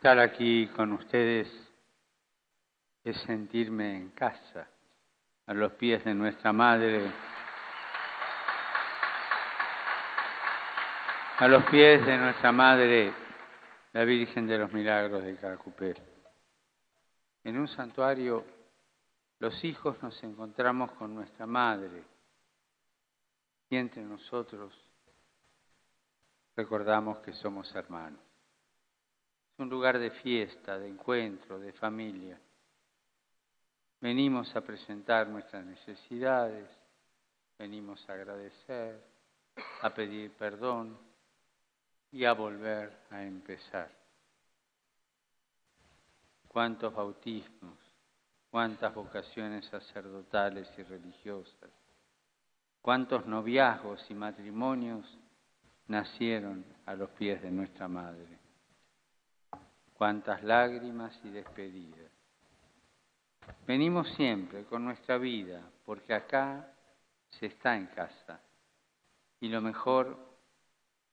Estar aquí con ustedes es sentirme en casa, a los pies de nuestra Madre, a los pies de nuestra Madre, la Virgen de los Milagros de Caracupel. En un santuario, los hijos nos encontramos con nuestra Madre y entre nosotros recordamos que somos hermanos. Un lugar de fiesta, de encuentro, de familia. Venimos a presentar nuestras necesidades, venimos a agradecer, a pedir perdón y a volver a empezar. Cuántos bautismos, cuántas vocaciones sacerdotales y religiosas, cuántos noviazgos y matrimonios nacieron a los pies de nuestra Madre. Cuántas lágrimas y despedidas. Venimos siempre con nuestra vida, porque acá se está en casa. Y lo mejor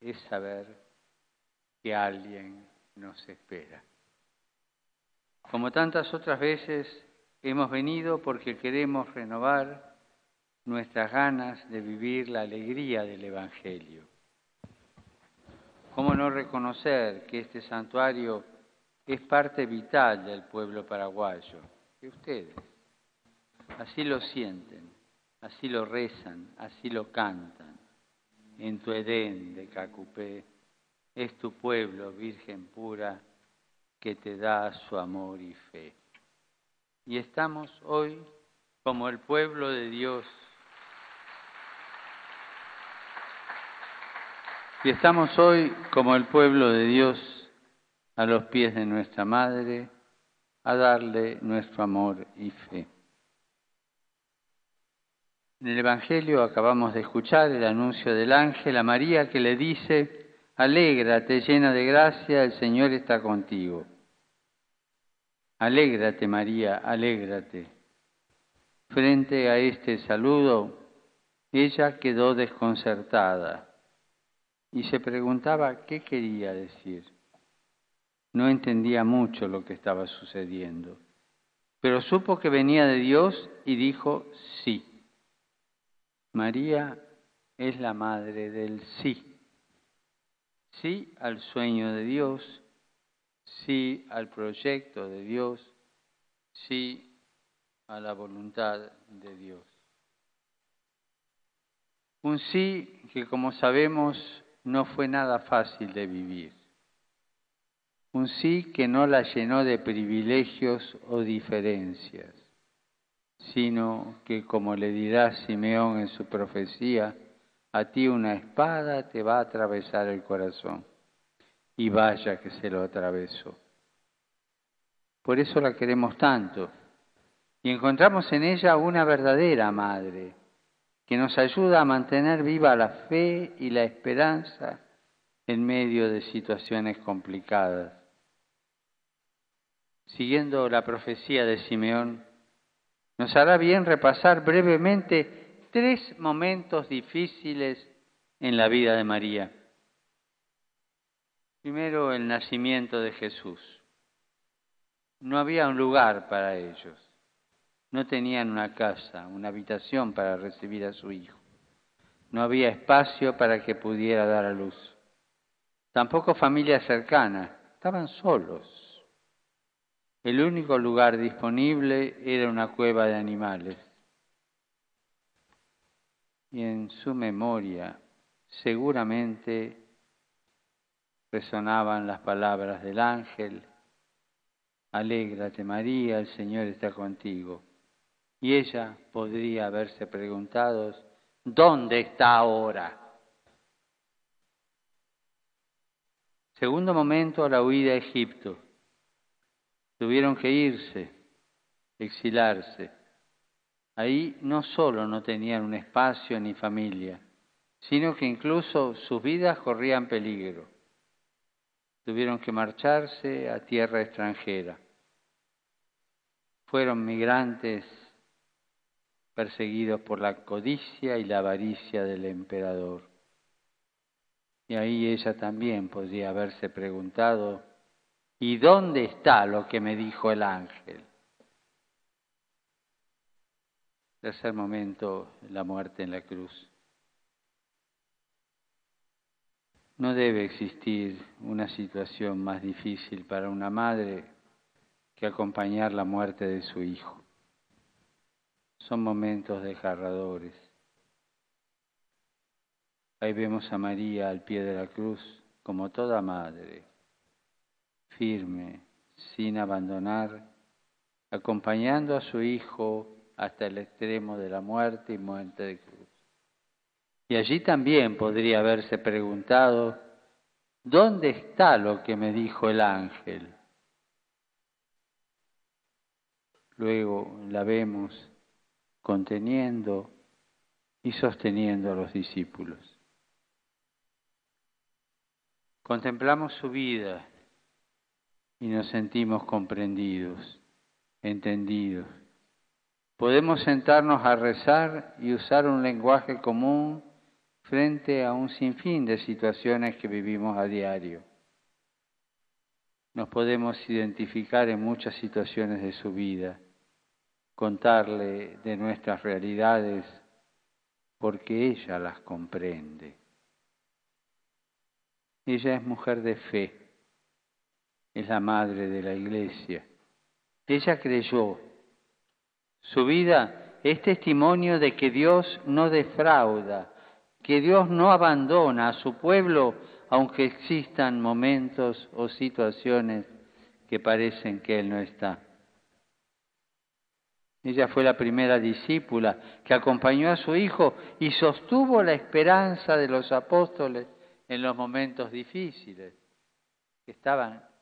es saber que alguien nos espera. Como tantas otras veces, hemos venido porque queremos renovar nuestras ganas de vivir la alegría del Evangelio ¿Cómo no reconocer que este santuario es parte vital del pueblo paraguayo? Que ustedes así lo sienten, así lo rezan, así lo cantan. En tu Edén de Cacupé es tu pueblo, Virgen pura, que te da su amor y fe. Y estamos hoy como el pueblo de Dios Y estamos hoy como el pueblo de Dios a los pies de nuestra Madre a darle nuestro amor y fe. En el Evangelio acabamos de escuchar el anuncio del ángel a María que le dice, Alégrate llena de gracia, el Señor está contigo. Alégrate María, alégrate. Frente a este saludo, ella quedó desconcertada y se preguntaba qué quería decir. No entendía mucho lo que estaba sucediendo, pero supo que venía de Dios y dijo sí. María es la madre del sí. Sí al sueño de Dios, sí al proyecto de Dios, sí a la voluntad de Dios. Un sí que, como sabemos, no fue nada fácil de vivir. Un sí que no la llenó de privilegios o diferencias, sino que, como le dirá Simeón en su profecía, a ti una espada te va a atravesar el corazón. Y vaya que se lo atravesó. Por eso la queremos tanto. Y encontramos en ella una verdadera madre que nos ayuda a mantener viva la fe y la esperanza en medio de situaciones complicadas. Siguiendo la profecía de Simeón, nos hará bien repasar brevemente tres momentos difíciles en la vida de María. Primero, el nacimiento de Jesús. No había un lugar para ellos. No tenían una casa, una habitación para recibir a su hijo. No había espacio para que pudiera dar a luz. Tampoco familia cercana. Estaban solos. El único lugar disponible era una cueva de animales. Y en su memoria seguramente resonaban las palabras del ángel, Alégrate María, el Señor está contigo. Y ella podría haberse preguntado, ¿dónde está ahora? Segundo momento, la huida a Egipto. Tuvieron que irse, exilarse. Ahí no solo no tenían un espacio ni familia, sino que incluso sus vidas corrían peligro. Tuvieron que marcharse a tierra extranjera. Fueron migrantes perseguidos por la codicia y la avaricia del emperador. Y ahí ella también podría haberse preguntado, ¿Y dónde está lo que me dijo el ángel? Tercer momento, la muerte en la cruz. No debe existir una situación más difícil para una madre que acompañar la muerte de su hijo. Son momentos desgarradores. Ahí vemos a María al pie de la cruz, como toda madre, firme, sin abandonar, acompañando a su hijo hasta el extremo de la muerte y muerte de cruz. Y allí también podría haberse preguntado, ¿dónde está lo que me dijo el ángel? Luego la vemos conteniendo y sosteniendo a los discípulos. Contemplamos su vida y nos sentimos comprendidos, entendidos. Podemos sentarnos a rezar y usar un lenguaje común frente a un sinfín de situaciones que vivimos a diario. Nos podemos identificar en muchas situaciones de su vida, contarle de nuestras realidades porque ella las comprende. Ella es mujer de fe, es la madre de la iglesia. Ella creyó. Su vida es testimonio de que Dios no defrauda, que Dios no abandona a su pueblo aunque existan momentos o situaciones que parecen que Él no está. Ella fue la primera discípula que acompañó a su hijo y sostuvo la esperanza de los apóstoles en los momentos difíciles, que estaban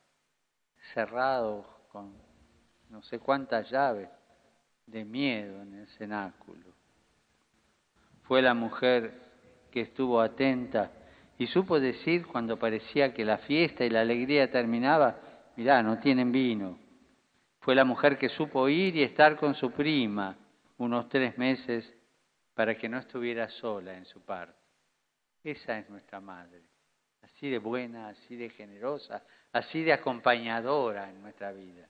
cerrados con no sé cuántas llaves de miedo en el cenáculo. Fue la mujer que estuvo atenta y supo decir cuando parecía que la fiesta y la alegría terminaba, mirá, no tienen vino. Fue la mujer que supo ir y estar con su prima unos tres meses para que no estuviera sola en su parto. Esa es nuestra madre, así de buena, así de generosa, así de acompañadora en nuestra vida.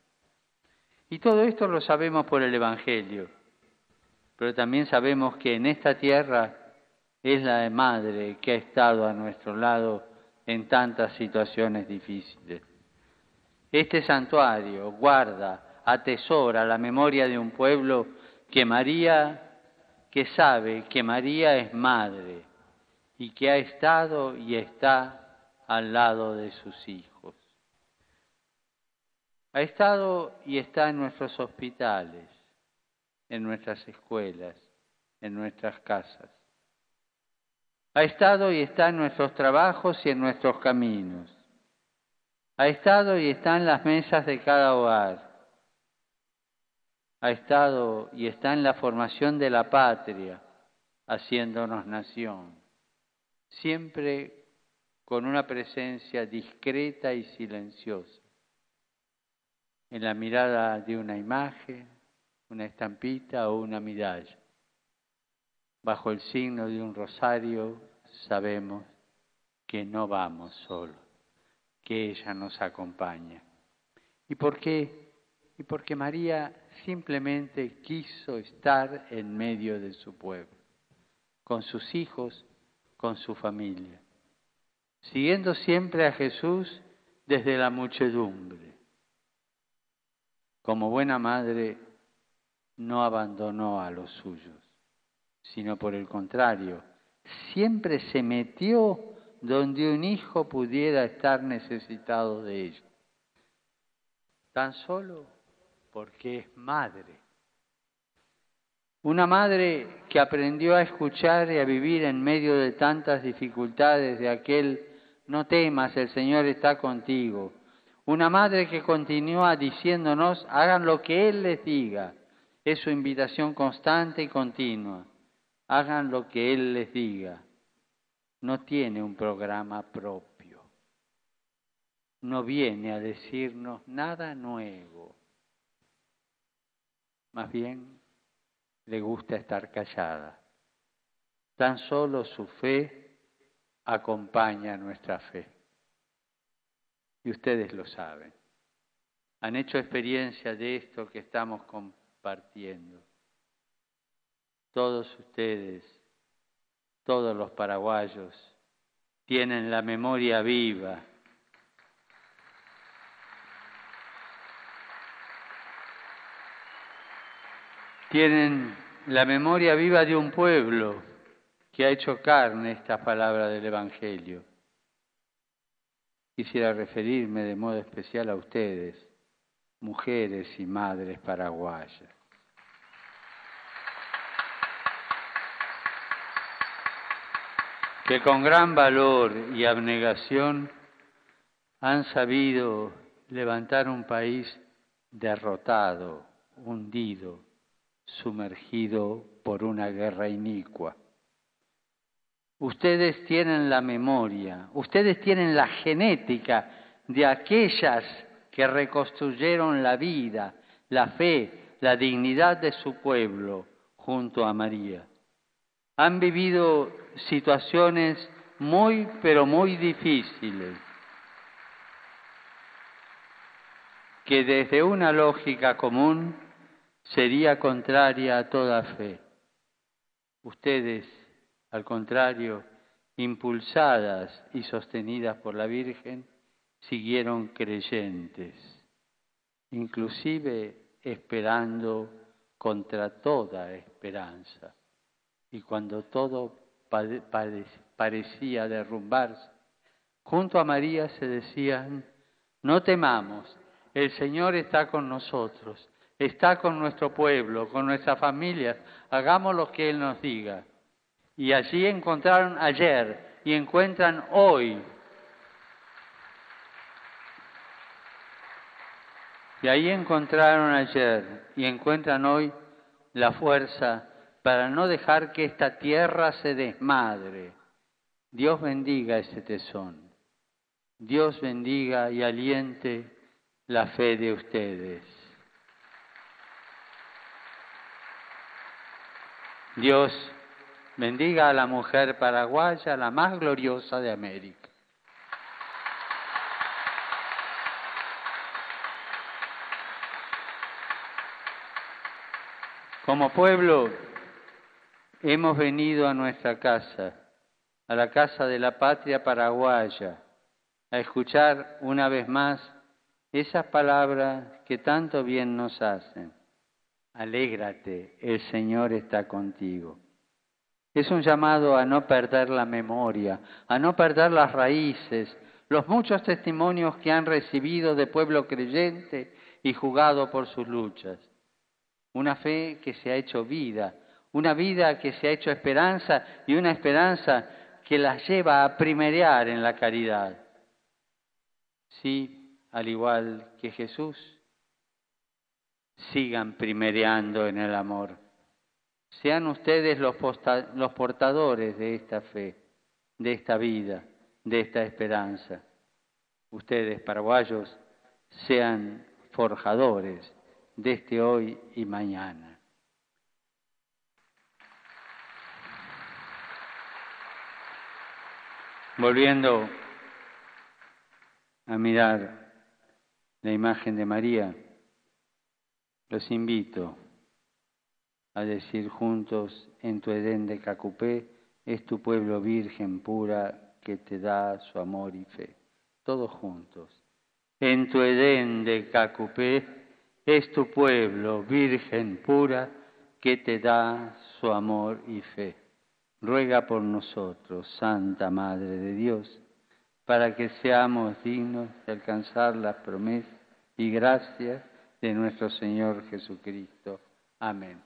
Y todo esto lo sabemos por el Evangelio, pero también sabemos que en esta tierra es la madre que ha estado a nuestro lado en tantas situaciones difíciles. Este santuario guarda, atesora la memoria de un pueblo que María, que sabe que María es madre y que ha estado y está al lado de sus hijos. Ha estado y está en nuestros hospitales, en nuestras escuelas, en nuestras casas. Ha estado y está en nuestros trabajos y en nuestros caminos. Ha estado y está en las mesas de cada hogar. Ha estado y está en la formación de la patria, haciéndonos nación siempre con una presencia discreta y silenciosa, en la mirada de una imagen, una estampita o una medalla. Bajo el signo de un rosario sabemos que no vamos solos, que ella nos acompaña. ¿Y por qué? Y porque María simplemente quiso estar en medio de su pueblo, con sus hijos con su familia, siguiendo siempre a Jesús desde la muchedumbre. Como buena madre, no abandonó a los suyos, sino por el contrario, siempre se metió donde un hijo pudiera estar necesitado de ello, tan solo porque es madre. Una madre que aprendió a escuchar y a vivir en medio de tantas dificultades de aquel, no temas, el Señor está contigo. Una madre que continúa diciéndonos, hagan lo que Él les diga. Es su invitación constante y continua. Hagan lo que Él les diga. No tiene un programa propio. No viene a decirnos nada nuevo. Más bien le gusta estar callada. Tan solo su fe acompaña nuestra fe. Y ustedes lo saben. han hecho experiencia de esto que estamos compartiendo. Todos ustedes, todos los paraguayos, tienen la memoria viva. Tienen la memoria viva de un pueblo que ha hecho carne esta palabra del Evangelio. Quisiera referirme de modo especial a ustedes, mujeres y madres paraguayas. que con gran valor y abnegación han sabido levantar un país derrotado, hundido, sumergido por una guerra inicua. Ustedes tienen la memoria, ustedes tienen la genética de aquellas que reconstruyeron la vida, la fe, la dignidad de su pueblo junto a María. Han vivido situaciones muy, pero muy difíciles, que desde una lógica común sería contraria a toda fe. Ustedes, al contrario, impulsadas y sostenidas por la Virgen, siguieron creyentes, inclusive esperando contra toda esperanza. Y cuando todo parecía derrumbarse, junto a María se decían, no temamos, el Señor está con nosotros, está con nuestro pueblo, con nuestra familia, hagamos lo que Él nos diga. Y allí encontraron ayer y encuentran hoy. Y ahí encontraron ayer y encuentran hoy la fuerza para no dejar que esta tierra se desmadre. Dios bendiga ese tesón. Dios bendiga y aliente la fe de ustedes. Dios bendiga a la mujer paraguaya, la más gloriosa de América. Como pueblo hemos venido a nuestra casa, a la casa de la patria paraguaya, a escuchar una vez más esas palabras que tanto bien nos hacen. Alégrate, el Señor está contigo. Es un llamado a no perder la memoria, a no perder las raíces, los muchos testimonios que han recibido de pueblo creyente y jugado por sus luchas. Una fe que se ha hecho vida, una vida que se ha hecho esperanza y una esperanza que las lleva a primerear en la caridad. Sí, al igual que Jesús, sigan primereando en el amor. Sean ustedes los, portadores de esta fe, de esta vida, de esta esperanza. Ustedes, paraguayos, sean forjadores de este hoy y mañana. Volviendo a mirar la imagen de María, los invito a decir juntos, en tu Edén de Cacupé es tu pueblo virgen pura que te da su amor y fe. Todos juntos. En tu Edén de Cacupé es tu pueblo virgen pura que te da su amor y fe ruega por nosotros, Santa Madre de Dios, para que seamos dignos de alcanzar las promesas y gracias de nuestro Señor Jesucristo. Amén.